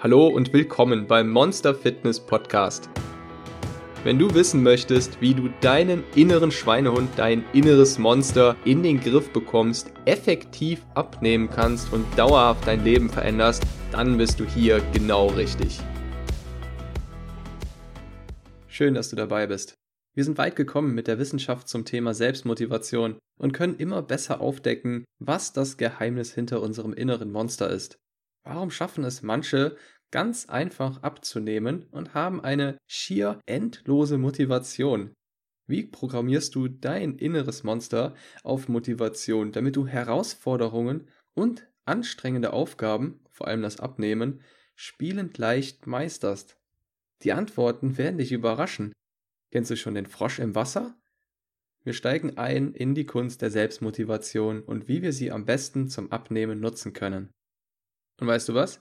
Hallo und willkommen beim Monster Fitness Podcast. Wenn du wissen möchtest, wie du deinen inneren Schweinehund, dein inneres Monster in den Griff bekommst, effektiv abnehmen kannst und dauerhaft dein Leben veränderst, dann bist du hier genau richtig. Schön, dass du dabei bist. Wir sind weit gekommen mit der Wissenschaft zum Thema Selbstmotivation und können immer besser aufdecken, was das Geheimnis hinter unserem inneren Monster ist. Warum schaffen es manche ganz einfach abzunehmen und haben eine schier endlose Motivation? Wie programmierst du dein inneres Monster auf Motivation, damit du Herausforderungen und anstrengende Aufgaben, vor allem das Abnehmen, spielend leicht meisterst? Die Antworten werden dich überraschen. Kennst du schon den Frosch im Wasser? Wir steigen ein in die Kunst der Selbstmotivation und wie wir sie am besten zum Abnehmen nutzen können. Und weißt du was?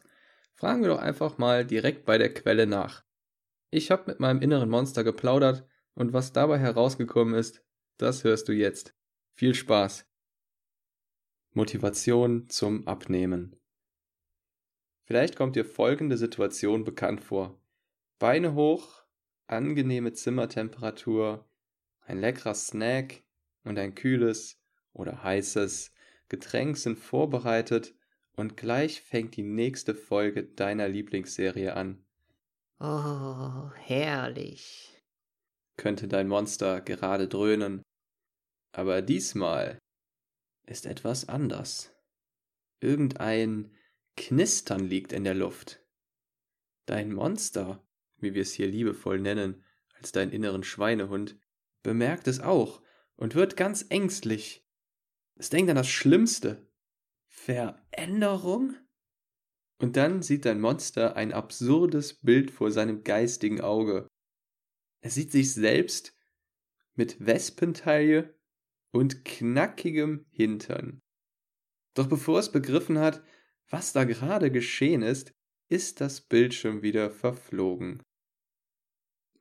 Fragen wir doch einfach mal direkt bei der Quelle nach. Ich habe mit meinem inneren Monster geplaudert und was dabei herausgekommen ist, das hörst du jetzt. Viel Spaß. Motivation zum Abnehmen. Vielleicht kommt dir folgende Situation bekannt vor. Beine hoch, angenehme Zimmertemperatur, ein leckerer Snack und ein kühles oder heißes Getränk sind vorbereitet und gleich fängt die nächste Folge deiner Lieblingsserie an. Oh, herrlich. Könnte dein Monster gerade dröhnen. Aber diesmal ist etwas anders. Irgendein Knistern liegt in der Luft. Dein Monster, wie wir es hier liebevoll nennen, als deinen inneren Schweinehund, bemerkt es auch und wird ganz ängstlich. Es denkt an das Schlimmste. Veränderung? Und dann sieht dein Monster ein absurdes Bild vor seinem geistigen Auge. Er sieht sich selbst mit Wespentaille und knackigem Hintern. Doch bevor es begriffen hat, was da gerade geschehen ist, ist das Bild schon wieder verflogen.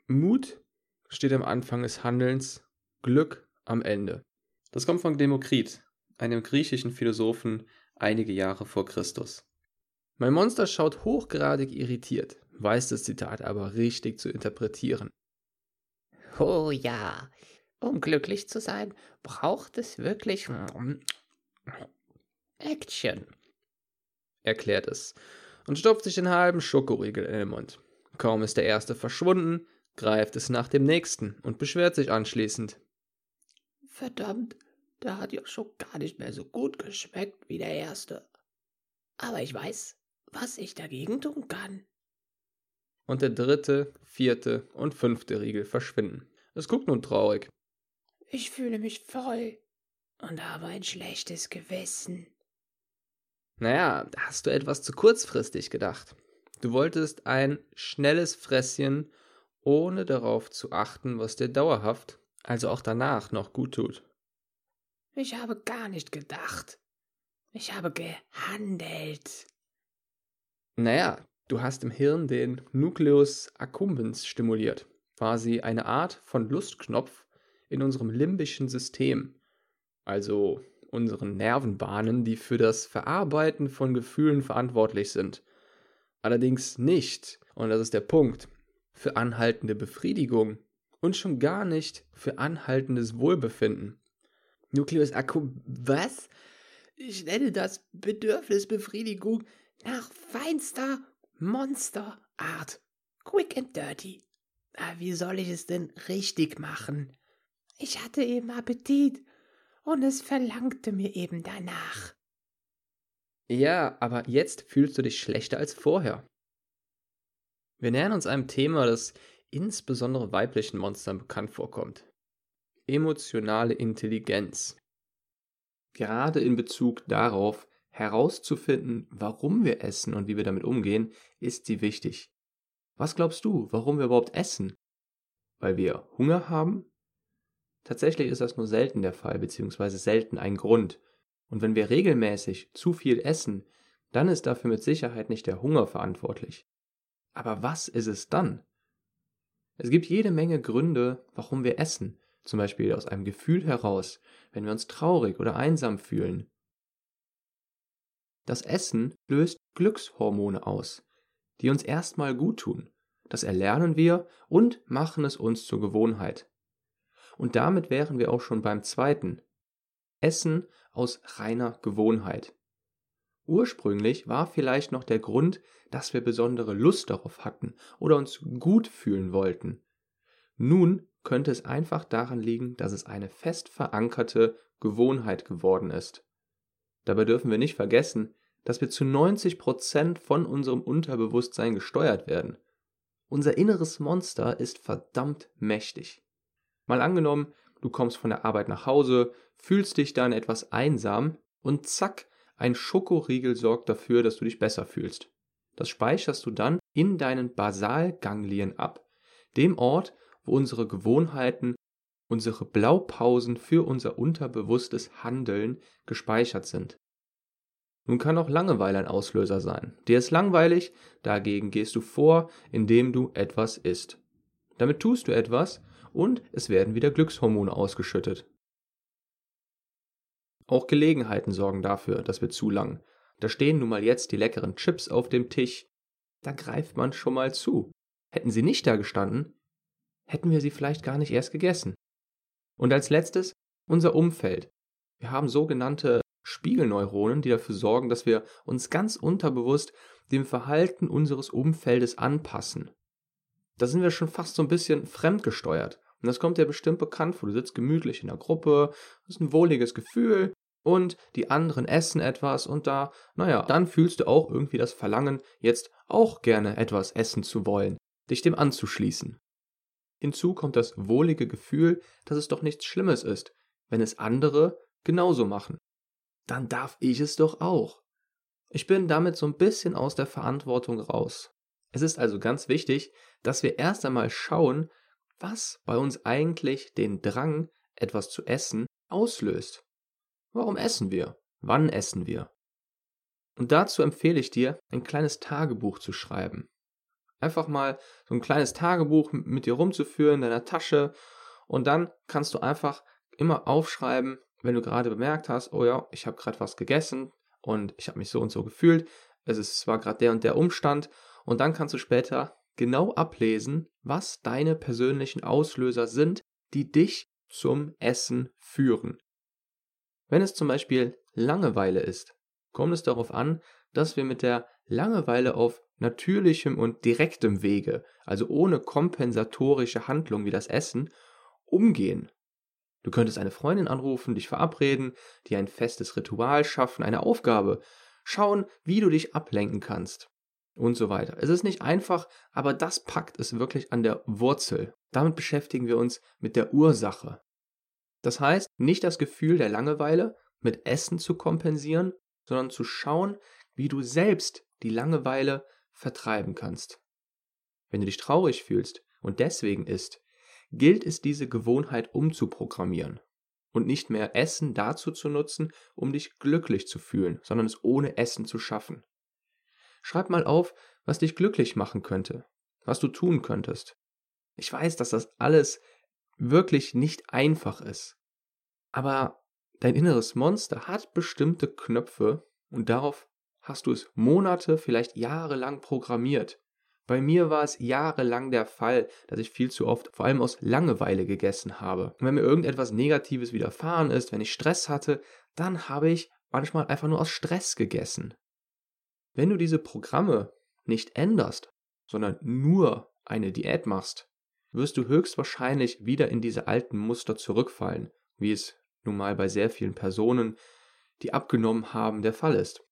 Mut steht am Anfang des Handelns, Glück am Ende. Das kommt von Demokrit, einem griechischen Philosophen einige Jahre vor Christus. Mein Monster schaut hochgradig irritiert, weiß das Zitat aber richtig zu interpretieren. Oh ja, um glücklich zu sein, braucht es wirklich Action, erklärt es und stopft sich den halben Schokoriegel in den Mund. Kaum ist der erste verschwunden, greift es nach dem nächsten und beschwert sich anschließend. Verdammt, der hat ja schon gar nicht mehr so gut geschmeckt wie der erste. Aber ich weiß, was ich dagegen tun kann. Und der dritte, vierte und fünfte Riegel verschwinden. Es guckt nun traurig. Ich fühle mich voll und habe ein schlechtes Gewissen. Naja, da hast du etwas zu kurzfristig gedacht. Du wolltest ein schnelles Fresschen, ohne darauf zu achten, was dir dauerhaft, also auch danach noch gut tut. Ich habe gar nicht gedacht. Ich habe gehandelt. Naja, du hast im Hirn den Nucleus accumbens stimuliert, quasi eine Art von Lustknopf in unserem limbischen System, also unseren Nervenbahnen, die für das Verarbeiten von Gefühlen verantwortlich sind. Allerdings nicht, und das ist der Punkt, für anhaltende Befriedigung und schon gar nicht für anhaltendes Wohlbefinden. Nucleus Akku. Was? Ich nenne das Bedürfnisbefriedigung nach feinster Monsterart. Quick and dirty. Ah, wie soll ich es denn richtig machen? Ich hatte eben Appetit und es verlangte mir eben danach. Ja, aber jetzt fühlst du dich schlechter als vorher. Wir nähern uns einem Thema, das insbesondere weiblichen Monstern bekannt vorkommt emotionale Intelligenz. Gerade in Bezug darauf, herauszufinden, warum wir essen und wie wir damit umgehen, ist sie wichtig. Was glaubst du, warum wir überhaupt essen? Weil wir Hunger haben? Tatsächlich ist das nur selten der Fall, beziehungsweise selten ein Grund. Und wenn wir regelmäßig zu viel essen, dann ist dafür mit Sicherheit nicht der Hunger verantwortlich. Aber was ist es dann? Es gibt jede Menge Gründe, warum wir essen, zum Beispiel aus einem Gefühl heraus, wenn wir uns traurig oder einsam fühlen. Das Essen löst Glückshormone aus. die uns erstmal gut tun. Das erlernen wir und machen es uns zur Gewohnheit. Und damit wären wir auch schon beim zweiten. Essen aus reiner Gewohnheit. Ursprünglich war vielleicht noch der Grund, dass wir besondere Lust darauf hatten oder uns gut fühlen wollten. Nun könnte es einfach daran liegen, dass es eine fest verankerte Gewohnheit geworden ist. Dabei dürfen wir nicht vergessen, dass wir zu 90 Prozent von unserem Unterbewusstsein gesteuert werden. Unser inneres Monster ist verdammt mächtig. Mal angenommen, du kommst von der Arbeit nach Hause, fühlst dich dann etwas einsam und zack, ein Schokoriegel sorgt dafür, dass du dich besser fühlst. Das speicherst du dann in deinen Basalganglien ab, dem Ort, wo unsere Gewohnheiten, unsere Blaupausen für unser unterbewusstes Handeln gespeichert sind. Nun kann auch Langeweile ein Auslöser sein. Dir ist langweilig, dagegen gehst du vor, indem du etwas isst. Damit tust du etwas und es werden wieder Glückshormone ausgeschüttet. Auch Gelegenheiten sorgen dafür, dass wir zu lang. Da stehen nun mal jetzt die leckeren Chips auf dem Tisch. Da greift man schon mal zu. Hätten sie nicht da gestanden, hätten wir sie vielleicht gar nicht erst gegessen. Und als letztes unser Umfeld. Wir haben sogenannte Spiegelneuronen, die dafür sorgen, dass wir uns ganz unterbewusst dem Verhalten unseres Umfeldes anpassen. Da sind wir schon fast so ein bisschen fremdgesteuert. Und das kommt dir bestimmt bekannt vor. Du sitzt gemütlich in der Gruppe, das ist ein wohliges Gefühl und die anderen essen etwas und da, naja, dann fühlst du auch irgendwie das Verlangen, jetzt auch gerne etwas essen zu wollen, dich dem anzuschließen. Hinzu kommt das wohlige Gefühl, dass es doch nichts Schlimmes ist, wenn es andere genauso machen. Dann darf ich es doch auch. Ich bin damit so ein bisschen aus der Verantwortung raus. Es ist also ganz wichtig, dass wir erst einmal schauen, was bei uns eigentlich den Drang, etwas zu essen, auslöst. Warum essen wir? Wann essen wir? Und dazu empfehle ich dir, ein kleines Tagebuch zu schreiben. Einfach mal so ein kleines Tagebuch mit dir rumzuführen in deiner Tasche. Und dann kannst du einfach immer aufschreiben, wenn du gerade bemerkt hast, oh ja, ich habe gerade was gegessen und ich habe mich so und so gefühlt, es ist zwar gerade der und der Umstand. Und dann kannst du später genau ablesen, was deine persönlichen Auslöser sind, die dich zum Essen führen. Wenn es zum Beispiel Langeweile ist, kommt es darauf an, dass wir mit der Langeweile auf natürlichem und direktem Wege, also ohne kompensatorische Handlung wie das Essen, umgehen. Du könntest eine Freundin anrufen, dich verabreden, dir ein festes Ritual schaffen, eine Aufgabe, schauen, wie du dich ablenken kannst und so weiter. Es ist nicht einfach, aber das packt es wirklich an der Wurzel. Damit beschäftigen wir uns mit der Ursache. Das heißt, nicht das Gefühl der Langeweile mit Essen zu kompensieren, sondern zu schauen, wie du selbst die Langeweile vertreiben kannst. Wenn du dich traurig fühlst und deswegen isst, gilt es diese Gewohnheit umzuprogrammieren und nicht mehr Essen dazu zu nutzen, um dich glücklich zu fühlen, sondern es ohne Essen zu schaffen. Schreib mal auf, was dich glücklich machen könnte, was du tun könntest. Ich weiß, dass das alles wirklich nicht einfach ist. Aber dein inneres Monster hat bestimmte Knöpfe und darauf hast du es Monate, vielleicht jahrelang programmiert. Bei mir war es jahrelang der Fall, dass ich viel zu oft, vor allem aus Langeweile, gegessen habe. Und wenn mir irgendetwas Negatives widerfahren ist, wenn ich Stress hatte, dann habe ich manchmal einfach nur aus Stress gegessen. Wenn du diese Programme nicht änderst, sondern nur eine Diät machst, wirst du höchstwahrscheinlich wieder in diese alten Muster zurückfallen, wie es nun mal bei sehr vielen Personen, die abgenommen haben, der Fall ist.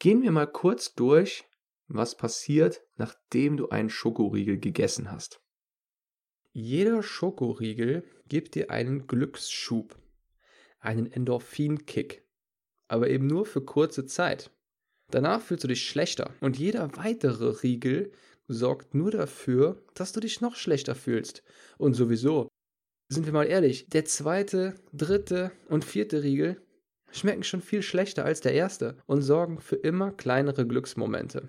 Gehen wir mal kurz durch, was passiert, nachdem du einen Schokoriegel gegessen hast. Jeder Schokoriegel gibt dir einen Glücksschub, einen Endorphinkick, aber eben nur für kurze Zeit. Danach fühlst du dich schlechter und jeder weitere Riegel sorgt nur dafür, dass du dich noch schlechter fühlst. Und sowieso, sind wir mal ehrlich, der zweite, dritte und vierte Riegel schmecken schon viel schlechter als der erste und sorgen für immer kleinere Glücksmomente.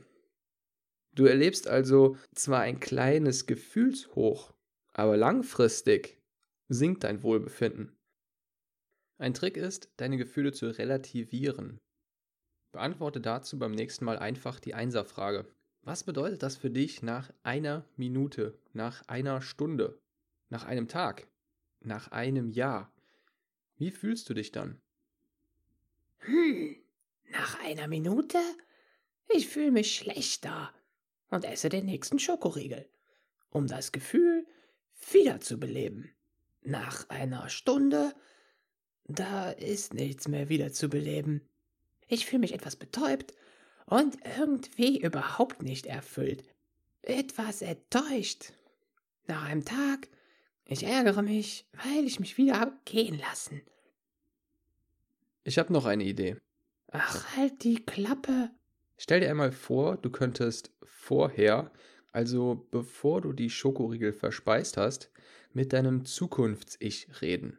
Du erlebst also zwar ein kleines Gefühlshoch, aber langfristig sinkt dein Wohlbefinden. Ein Trick ist, deine Gefühle zu relativieren. Beantworte dazu beim nächsten Mal einfach die Einserfrage. Was bedeutet das für dich nach einer Minute, nach einer Stunde, nach einem Tag, nach einem Jahr? Wie fühlst du dich dann? Hm, nach einer Minute? Ich fühle mich schlechter und esse den nächsten Schokoriegel, um das Gefühl wiederzubeleben. Nach einer Stunde, da ist nichts mehr wiederzubeleben. Ich fühle mich etwas betäubt und irgendwie überhaupt nicht erfüllt. Etwas enttäuscht. Nach einem Tag, ich ärgere mich, weil ich mich wieder habe gehen lassen. Ich habe noch eine Idee. Ach, halt die Klappe. Stell dir einmal vor, du könntest vorher, also bevor du die Schokoriegel verspeist hast, mit deinem Zukunfts-Ich reden.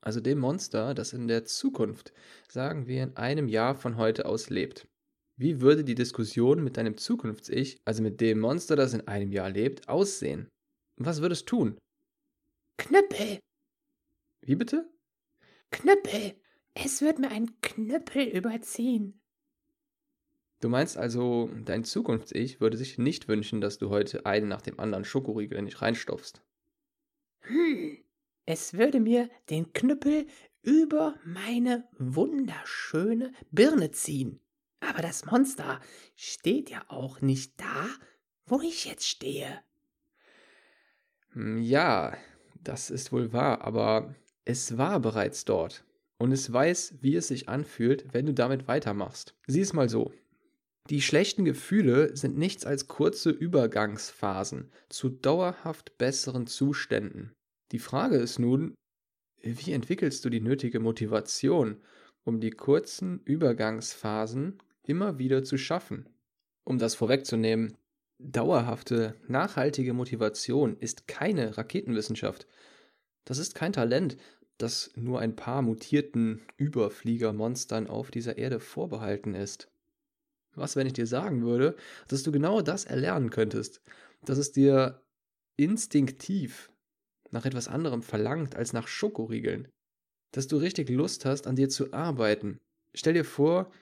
Also dem Monster, das in der Zukunft, sagen wir, in einem Jahr von heute aus lebt. Wie würde die Diskussion mit deinem Zukunfts-Ich, also mit dem Monster, das in einem Jahr lebt, aussehen? Was würdest du tun? Knüppel. Wie bitte? Knüppel. Es wird mir ein Knüppel überziehen. Du meinst also, dein Zukunfts-Ich würde sich nicht wünschen, dass du heute einen nach dem anderen Schokoriegel in dich reinstopfst. Hm, es würde mir den Knüppel über meine wunderschöne Birne ziehen. Aber das Monster steht ja auch nicht da, wo ich jetzt stehe. Hm, ja, das ist wohl wahr, aber es war bereits dort. Und es weiß, wie es sich anfühlt, wenn du damit weitermachst. Sieh es mal so. Die schlechten Gefühle sind nichts als kurze Übergangsphasen zu dauerhaft besseren Zuständen. Die Frage ist nun, wie entwickelst du die nötige Motivation, um die kurzen Übergangsphasen immer wieder zu schaffen? Um das vorwegzunehmen, dauerhafte, nachhaltige Motivation ist keine Raketenwissenschaft. Das ist kein Talent, das nur ein paar mutierten Überfliegermonstern auf dieser Erde vorbehalten ist. Was, wenn ich dir sagen würde, dass du genau das erlernen könntest, dass es dir instinktiv nach etwas anderem verlangt als nach Schokoriegeln, dass du richtig Lust hast, an dir zu arbeiten. Stell dir vor,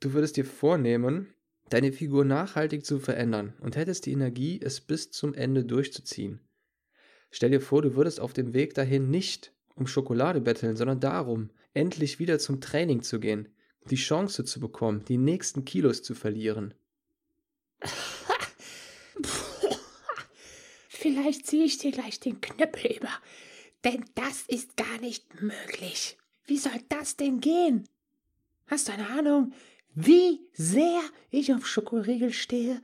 du würdest dir vornehmen, deine Figur nachhaltig zu verändern und hättest die Energie, es bis zum Ende durchzuziehen. Stell dir vor, du würdest auf dem Weg dahin nicht um Schokolade betteln, sondern darum, endlich wieder zum Training zu gehen, die Chance zu bekommen, die nächsten Kilos zu verlieren. Vielleicht ziehe ich dir gleich den Knüppel über, denn das ist gar nicht möglich. Wie soll das denn gehen? Hast du eine Ahnung, wie sehr ich auf Schokoriegel stehe?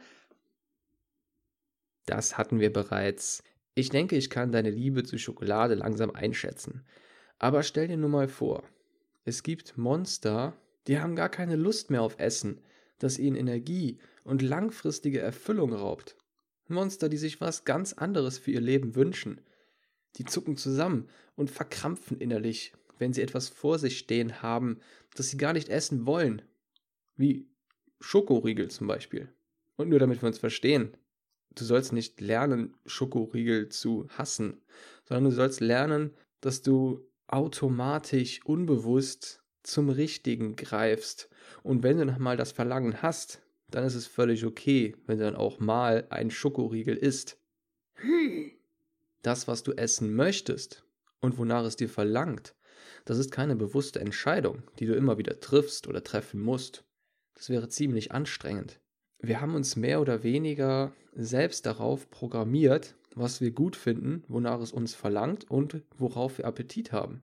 Das hatten wir bereits. Ich denke, ich kann deine Liebe zu Schokolade langsam einschätzen. Aber stell dir nur mal vor, es gibt Monster, die haben gar keine Lust mehr auf Essen, das ihnen Energie und langfristige Erfüllung raubt. Monster, die sich was ganz anderes für ihr Leben wünschen. Die zucken zusammen und verkrampfen innerlich, wenn sie etwas vor sich stehen haben, das sie gar nicht essen wollen. Wie Schokoriegel zum Beispiel. Und nur damit wir uns verstehen, du sollst nicht lernen, Schokoriegel zu hassen, sondern du sollst lernen, dass du automatisch, unbewusst zum Richtigen greifst. Und wenn du nochmal das Verlangen hast, dann ist es völlig okay, wenn du dann auch mal ein Schokoriegel isst. Das, was du essen möchtest und wonach es dir verlangt, das ist keine bewusste Entscheidung, die du immer wieder triffst oder treffen musst. Das wäre ziemlich anstrengend. Wir haben uns mehr oder weniger selbst darauf programmiert, was wir gut finden, wonach es uns verlangt und worauf wir Appetit haben.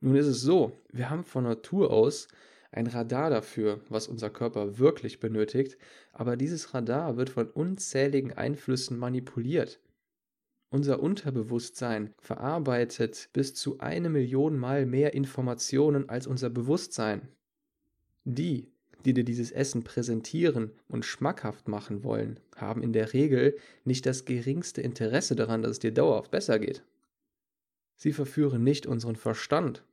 Nun ist es so, wir haben von Natur aus ein Radar dafür, was unser Körper wirklich benötigt, aber dieses Radar wird von unzähligen Einflüssen manipuliert. Unser Unterbewusstsein verarbeitet bis zu eine Million Mal mehr Informationen als unser Bewusstsein. Die, die dir dieses Essen präsentieren und schmackhaft machen wollen, haben in der Regel nicht das geringste Interesse daran, dass es dir dauerhaft besser geht. Sie verführen nicht unseren Verstand,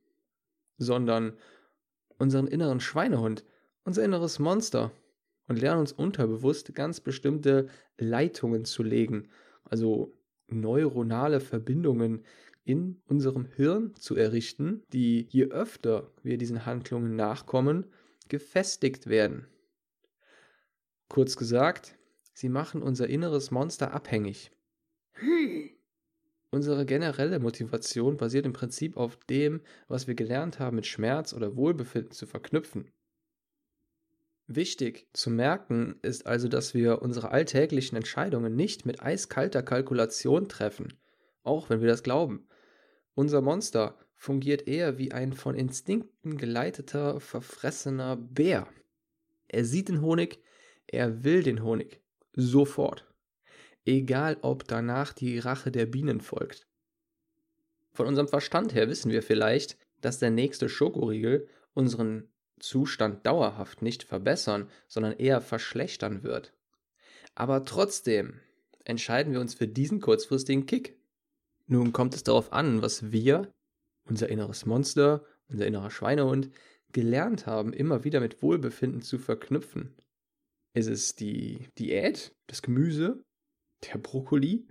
sondern unseren inneren Schweinehund, unser inneres Monster und lernen uns unterbewusst ganz bestimmte Leitungen zu legen, also neuronale Verbindungen in unserem Hirn zu errichten, die je öfter wir diesen Handlungen nachkommen, gefestigt werden. Kurz gesagt, Sie machen unser inneres Monster abhängig. Hm. Unsere generelle Motivation basiert im Prinzip auf dem, was wir gelernt haben, mit Schmerz oder Wohlbefinden zu verknüpfen. Wichtig zu merken ist also, dass wir unsere alltäglichen Entscheidungen nicht mit eiskalter Kalkulation treffen, auch wenn wir das glauben. Unser Monster fungiert eher wie ein von Instinkten geleiteter, verfressener Bär. Er sieht den Honig, er will den Honig. Sofort. Egal, ob danach die Rache der Bienen folgt. Von unserem Verstand her wissen wir vielleicht, dass der nächste Schokoriegel unseren Zustand dauerhaft nicht verbessern, sondern eher verschlechtern wird. Aber trotzdem entscheiden wir uns für diesen kurzfristigen Kick. Nun kommt es darauf an, was wir, unser inneres Monster, unser innerer Schweinehund, gelernt haben, immer wieder mit Wohlbefinden zu verknüpfen. Ist es die Diät, das Gemüse, der Brokkoli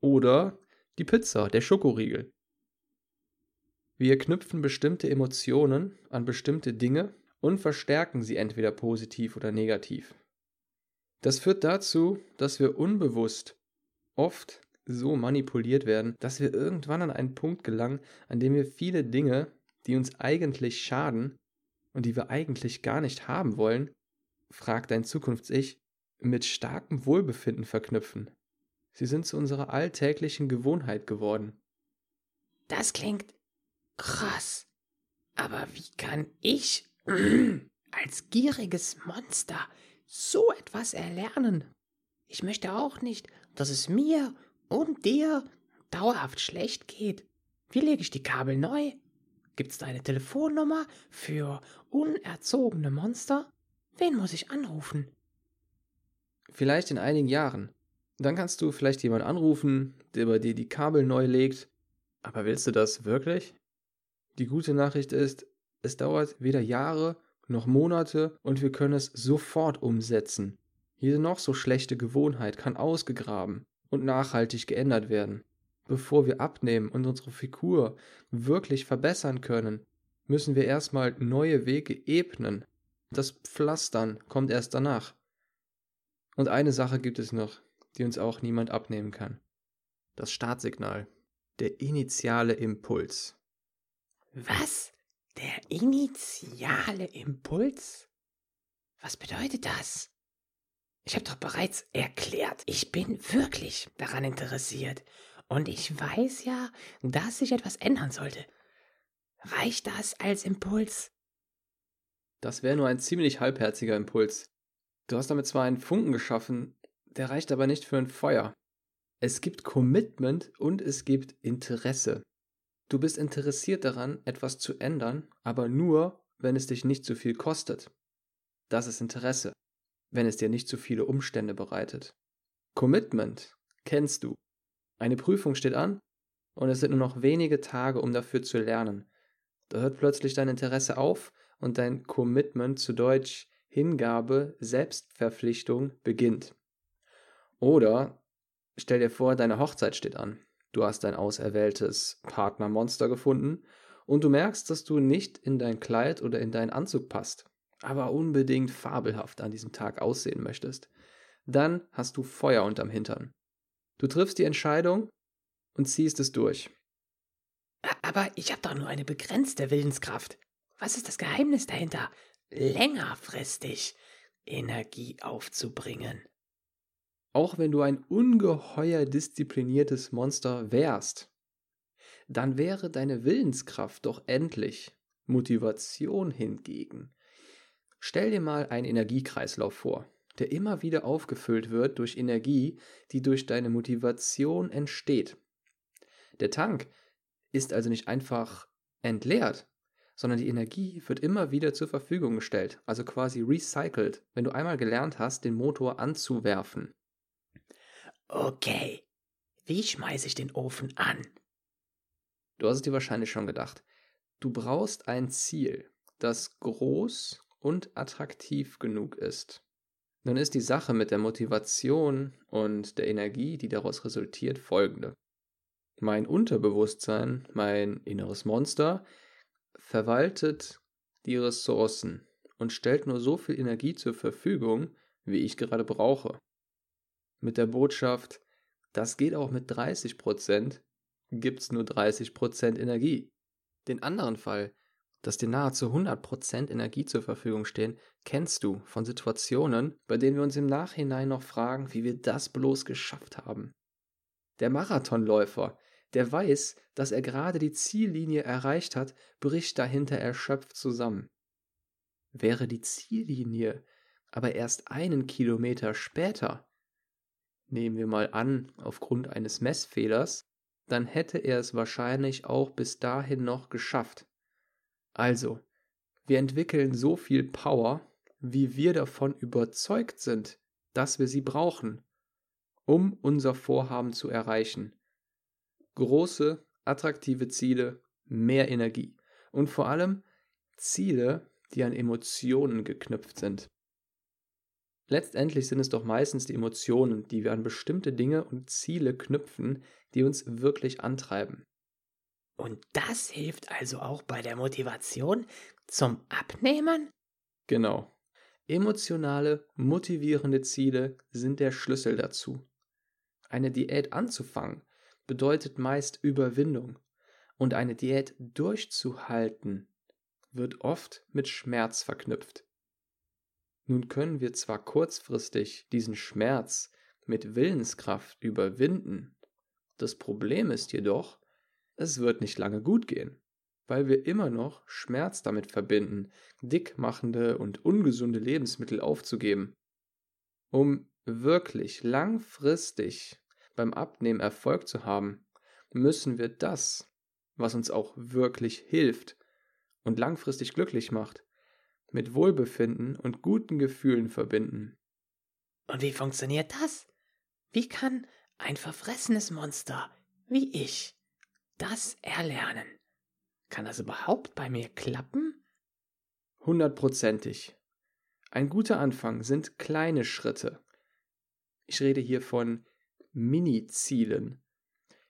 oder die Pizza, der Schokoriegel? Wir knüpfen bestimmte Emotionen an bestimmte Dinge und verstärken sie entweder positiv oder negativ. Das führt dazu, dass wir unbewusst oft so manipuliert werden, dass wir irgendwann an einen Punkt gelangen, an dem wir viele Dinge, die uns eigentlich schaden und die wir eigentlich gar nicht haben wollen, fragt dein Zukunfts-Ich, mit starkem Wohlbefinden verknüpfen. Sie sind zu unserer alltäglichen Gewohnheit geworden. Das klingt krass. Aber wie kann ich als gieriges Monster so etwas erlernen. Ich möchte auch nicht, dass es mir und dir dauerhaft schlecht geht. Wie lege ich die Kabel neu? Gibt's da eine Telefonnummer für unerzogene Monster? Wen muss ich anrufen? Vielleicht in einigen Jahren. Dann kannst du vielleicht jemanden anrufen, der bei dir die Kabel neu legt. Aber willst du das wirklich? Die gute Nachricht ist, es dauert weder Jahre noch Monate und wir können es sofort umsetzen. Jede noch so schlechte Gewohnheit kann ausgegraben und nachhaltig geändert werden. Bevor wir abnehmen und unsere Figur wirklich verbessern können, müssen wir erstmal neue Wege ebnen. Das Pflastern kommt erst danach. Und eine Sache gibt es noch, die uns auch niemand abnehmen kann. Das Startsignal. Der initiale Impuls. Was? Der initiale Impuls? Was bedeutet das? Ich habe doch bereits erklärt, ich bin wirklich daran interessiert. Und ich weiß ja, dass sich etwas ändern sollte. Reicht das als Impuls? Das wäre nur ein ziemlich halbherziger Impuls. Du hast damit zwar einen Funken geschaffen, der reicht aber nicht für ein Feuer. Es gibt Commitment und es gibt Interesse. Du bist interessiert daran, etwas zu ändern, aber nur, wenn es dich nicht zu viel kostet. Das ist Interesse, wenn es dir nicht zu viele Umstände bereitet. Commitment kennst du. Eine Prüfung steht an und es sind nur noch wenige Tage, um dafür zu lernen. Da hört plötzlich dein Interesse auf und dein Commitment zu Deutsch Hingabe, Selbstverpflichtung beginnt. Oder stell dir vor, deine Hochzeit steht an. Du hast dein auserwähltes Partnermonster gefunden und du merkst, dass du nicht in dein Kleid oder in deinen Anzug passt, aber unbedingt fabelhaft an diesem Tag aussehen möchtest. Dann hast du Feuer unterm Hintern. Du triffst die Entscheidung und ziehst es durch. Aber ich habe doch nur eine begrenzte Willenskraft. Was ist das Geheimnis dahinter, längerfristig Energie aufzubringen? auch wenn du ein ungeheuer diszipliniertes Monster wärst, dann wäre deine Willenskraft doch endlich. Motivation hingegen. Stell dir mal einen Energiekreislauf vor, der immer wieder aufgefüllt wird durch Energie, die durch deine Motivation entsteht. Der Tank ist also nicht einfach entleert, sondern die Energie wird immer wieder zur Verfügung gestellt, also quasi recycelt, wenn du einmal gelernt hast, den Motor anzuwerfen. Okay, wie schmeiße ich den Ofen an? Du hast es dir wahrscheinlich schon gedacht. Du brauchst ein Ziel, das groß und attraktiv genug ist. Nun ist die Sache mit der Motivation und der Energie, die daraus resultiert, folgende. Mein Unterbewusstsein, mein inneres Monster, verwaltet die Ressourcen und stellt nur so viel Energie zur Verfügung, wie ich gerade brauche. mit der Botschaft, das geht auch mit 30%, gibt's nur 30% Energie. Den anderen Fall, dass dir nahezu 100% Energie zur Verfügung stehen, kennst du von Situationen, bei denen wir uns im Nachhinein noch fragen, wie wir das bloß geschafft haben. Der Marathonläufer, der weiß, dass er gerade die Ziellinie erreicht hat, bricht dahinter erschöpft zusammen. Wäre die Ziellinie aber erst einen Kilometer später, nehmen wir mal an, aufgrund eines Messfehlers, dann hätte er es wahrscheinlich auch bis dahin noch geschafft. Also, wir entwickeln so viel Power, wie wir davon überzeugt sind, dass wir sie brauchen, um unser Vorhaben zu erreichen. Große, attraktive Ziele, mehr Energie und vor allem Ziele, die an Emotionen geknüpft sind. Letztendlich sind es doch meistens die Emotionen, die wir an bestimmte Dinge und Ziele knüpfen, die uns wirklich antreiben. Und das hilft also auch bei der Motivation zum Abnehmen? Genau. Emotionale, motivierende Ziele sind der Schlüssel dazu. Eine Diät anzufangen bedeutet meist Überwindung und eine Diät durchzuhalten wird oft mit Schmerz verknüpft. Nun können wir zwar kurzfristig diesen Schmerz mit Willenskraft überwinden, das Problem ist jedoch, es wird nicht lange gut gehen, weil wir immer noch Schmerz damit verbinden, dickmachende und ungesunde Lebensmittel aufzugeben. Um wirklich langfristig beim Abnehmen Erfolg zu haben, müssen wir das, was uns auch wirklich hilft und langfristig glücklich macht, mit Wohlbefinden und guten Gefühlen verbinden. Und wie funktioniert das? Wie kann ein verfressenes Monster wie ich das erlernen? Kann das überhaupt bei mir klappen? Hundertprozentig. Ein guter Anfang sind kleine Schritte. Ich rede hier von Mini-Zielen.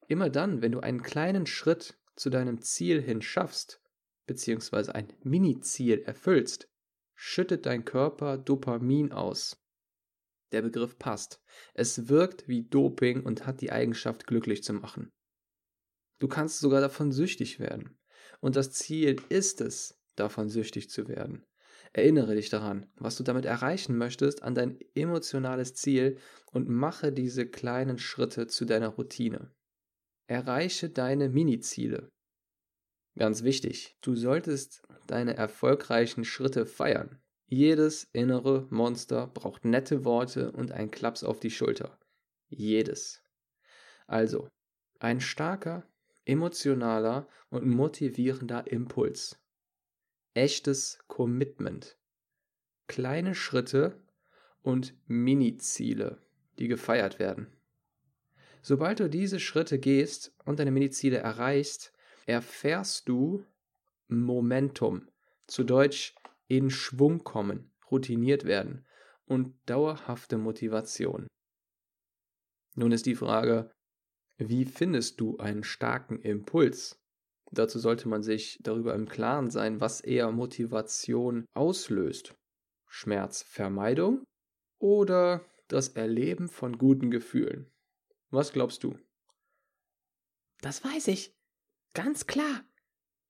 Immer dann, wenn du einen kleinen Schritt zu deinem Ziel hin schaffst, beziehungsweise ein Mini-Ziel erfüllst, schüttet dein Körper Dopamin aus. Der Begriff passt. Es wirkt wie Doping und hat die Eigenschaft, glücklich zu machen. Du kannst sogar davon süchtig werden. Und das Ziel ist es, davon süchtig zu werden. Erinnere dich daran, was du damit erreichen möchtest, an dein emotionales Ziel und mache diese kleinen Schritte zu deiner Routine. Erreiche deine Mini-Ziele. Ganz wichtig, du solltest deine erfolgreichen Schritte feiern. Jedes innere Monster braucht nette Worte und einen Klaps auf die Schulter. Jedes. Also, ein starker, emotionaler und motivierender Impuls. Echtes Commitment. Kleine Schritte und Mini-Ziele, die gefeiert werden. Sobald du diese Schritte gehst und deine Mini-Ziele erreichst, erfährst du Momentum, zu Deutsch in Schwung kommen, routiniert werden und dauerhafte Motivation. Nun ist die Frage, wie findest du einen starken Impuls? Dazu sollte man sich darüber im Klaren sein, was eher Motivation auslöst. Schmerzvermeidung oder das Erleben von guten Gefühlen? Was glaubst du? Das weiß ich. Ganz klar.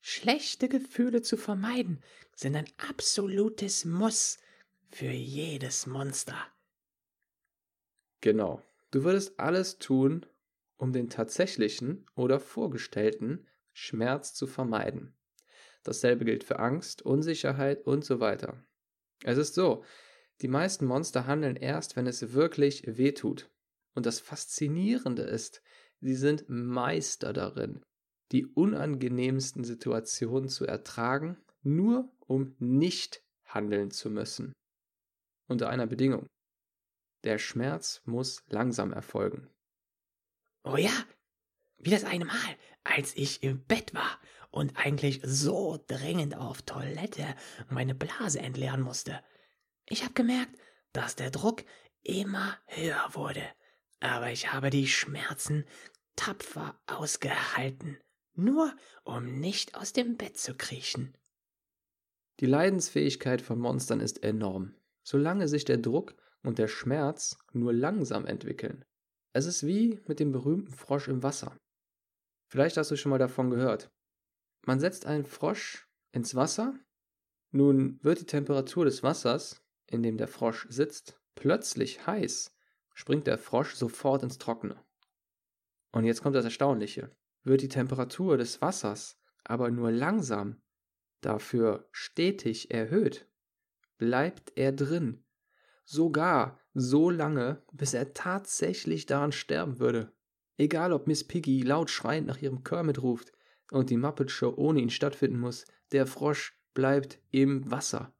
Schlechte Gefühle zu vermeiden sind ein absolutes Muss für jedes Monster. Genau. Du würdest alles tun, um den tatsächlichen oder vorgestellten Schmerz zu vermeiden. Dasselbe gilt für Angst, Unsicherheit und so weiter. Es ist so, die meisten Monster handeln erst, wenn es wirklich weh tut. Und das Faszinierende ist, sie sind Meister darin, die unangenehmsten Situationen zu ertragen, nur um nicht handeln zu müssen. Unter einer Bedingung. Der Schmerz muss langsam erfolgen. Oh ja, wie das eine Mal, als ich im Bett war und eigentlich so dringend auf Toilette meine Blase entleeren musste. Ich habe gemerkt, dass der Druck immer höher wurde, aber ich habe die Schmerzen tapfer ausgehalten nur um nicht aus dem Bett zu kriechen. Die Leidensfähigkeit von Monstern ist enorm. Solange sich der Druck und der Schmerz nur langsam entwickeln. Es ist wie mit dem berühmten Frosch im Wasser. Vielleicht hast du schon mal davon gehört. Man setzt einen Frosch ins Wasser, nun wird die Temperatur des Wassers, in dem der Frosch sitzt, plötzlich heiß, springt der Frosch sofort ins Trockene. Und jetzt kommt das Erstaunliche. Wird die Temperatur des Wassers aber nur langsam, dafür stetig erhöht, bleibt er drin, sogar so lange, bis er tatsächlich daran sterben würde. Egal ob Miss Piggy laut schreiend nach ihrem Kermit ruft und die Muppet Show ohne ihn stattfinden muss, der Frosch bleibt im Wasser.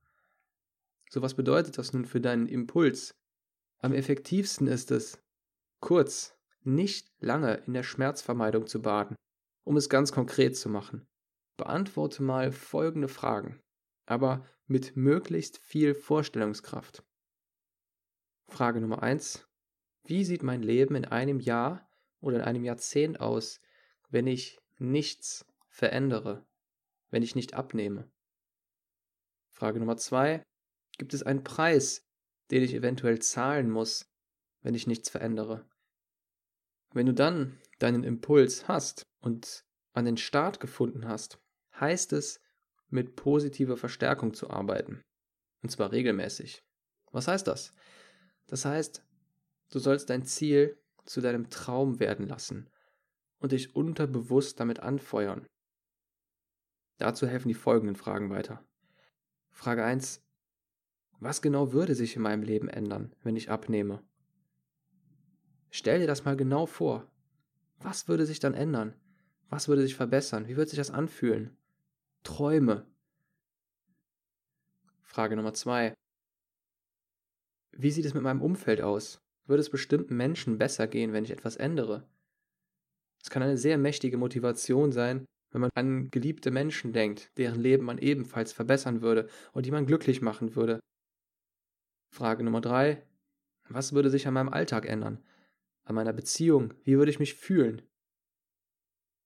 So was bedeutet das nun für deinen Impuls? Am effektivsten ist es, kurz, nicht lange in der Schmerzvermeidung zu baden. Um es ganz konkret zu machen, beantworte mal folgende Fragen, aber mit möglichst viel Vorstellungskraft. Frage Nummer 1. Wie sieht mein Leben in einem Jahr oder in einem Jahrzehnt aus, wenn ich nichts verändere, wenn ich nicht abnehme? Frage Nummer 2. Gibt es einen Preis, den ich eventuell zahlen muss, wenn ich nichts verändere? Wenn du dann deinen Impuls hast und an den Start gefunden hast, heißt es, mit positiver Verstärkung zu arbeiten. Und zwar regelmäßig. Was heißt das? Das heißt, du sollst dein Ziel zu deinem Traum werden lassen und dich unterbewusst damit anfeuern. Dazu helfen die folgenden Fragen weiter. Frage 1. Was genau würde sich in meinem Leben ändern, wenn ich abnehme? Stell dir das mal genau vor. Was würde sich dann ändern? Was würde sich verbessern? Wie würde sich das anfühlen? Träume. Frage Nummer zwei. Wie sieht es mit meinem Umfeld aus? Würde es bestimmten Menschen besser gehen, wenn ich etwas ändere? Es kann eine sehr mächtige Motivation sein, wenn man an geliebte Menschen denkt, deren Leben man ebenfalls verbessern würde und die man glücklich machen würde. Frage Nummer drei. Was würde sich an meinem Alltag ändern? an meiner Beziehung? Wie würde ich mich fühlen?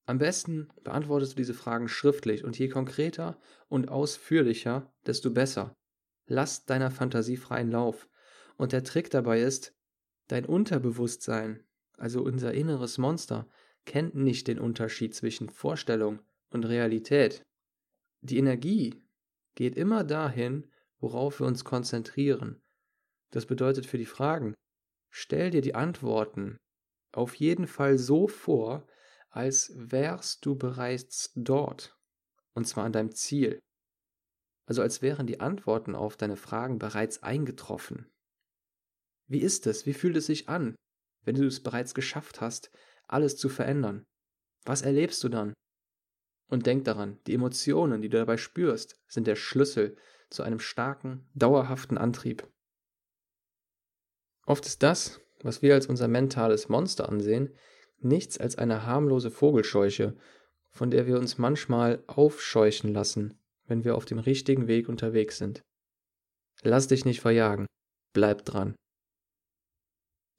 Am besten beantwortest du diese Fragen schriftlich und je konkreter und ausführlicher, desto besser. Lass deiner Fantasie freien Lauf. Und der Trick dabei ist, dein Unterbewusstsein, also unser inneres Monster, kennt nicht den Unterschied zwischen Vorstellung und Realität. Die Energie geht immer dahin, worauf wir uns konzentrieren. Das bedeutet für die Fragen, Stell dir die Antworten auf jeden Fall so vor, als wärst du bereits dort, und zwar an deinem Ziel. Also als wären die Antworten auf deine Fragen bereits eingetroffen. Wie ist es? Wie fühlt es sich an, wenn du es bereits geschafft hast, alles zu verändern? Was erlebst du dann? Und denk daran, die Emotionen, die du dabei spürst, sind der Schlüssel zu einem starken, dauerhaften Antrieb. Oft ist das, was wir als unser mentales Monster ansehen, nichts als eine harmlose Vogelscheuche, von der wir uns manchmal aufscheuchen lassen, wenn wir auf dem richtigen Weg unterwegs sind. Lass dich nicht verjagen, bleib dran.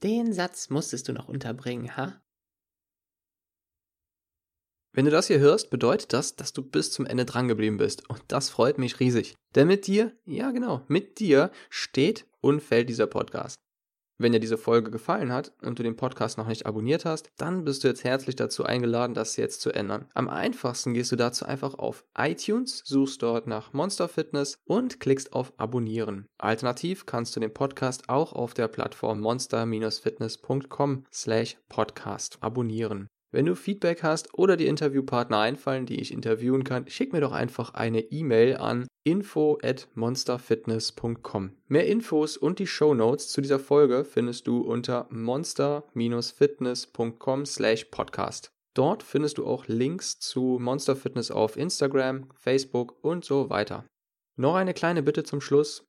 Den Satz musstest du noch unterbringen, ha? Wenn du das hier hörst, bedeutet das, dass du bis zum Ende drangeblieben bist. Und das freut mich riesig. Denn mit dir, ja genau, mit dir steht und fällt dieser Podcast. Wenn dir diese Folge gefallen hat und du den Podcast noch nicht abonniert hast, dann bist du jetzt herzlich dazu eingeladen, das jetzt zu ändern. Am einfachsten gehst du dazu einfach auf iTunes, suchst dort nach Monster Fitness und klickst auf Abonnieren. Alternativ kannst du den Podcast auch auf der Plattform monster-fitness.com slash podcast abonnieren. Wenn du Feedback hast oder die Interviewpartner einfallen, die ich interviewen kann, schick mir doch einfach eine E-Mail an info at monsterfitness.com. Mehr Infos und die Show Notes zu dieser Folge findest du unter monster-fitness.com slash podcast. Dort findest du auch Links zu Monster Fitness auf Instagram, Facebook und so weiter. Noch eine kleine Bitte zum Schluss.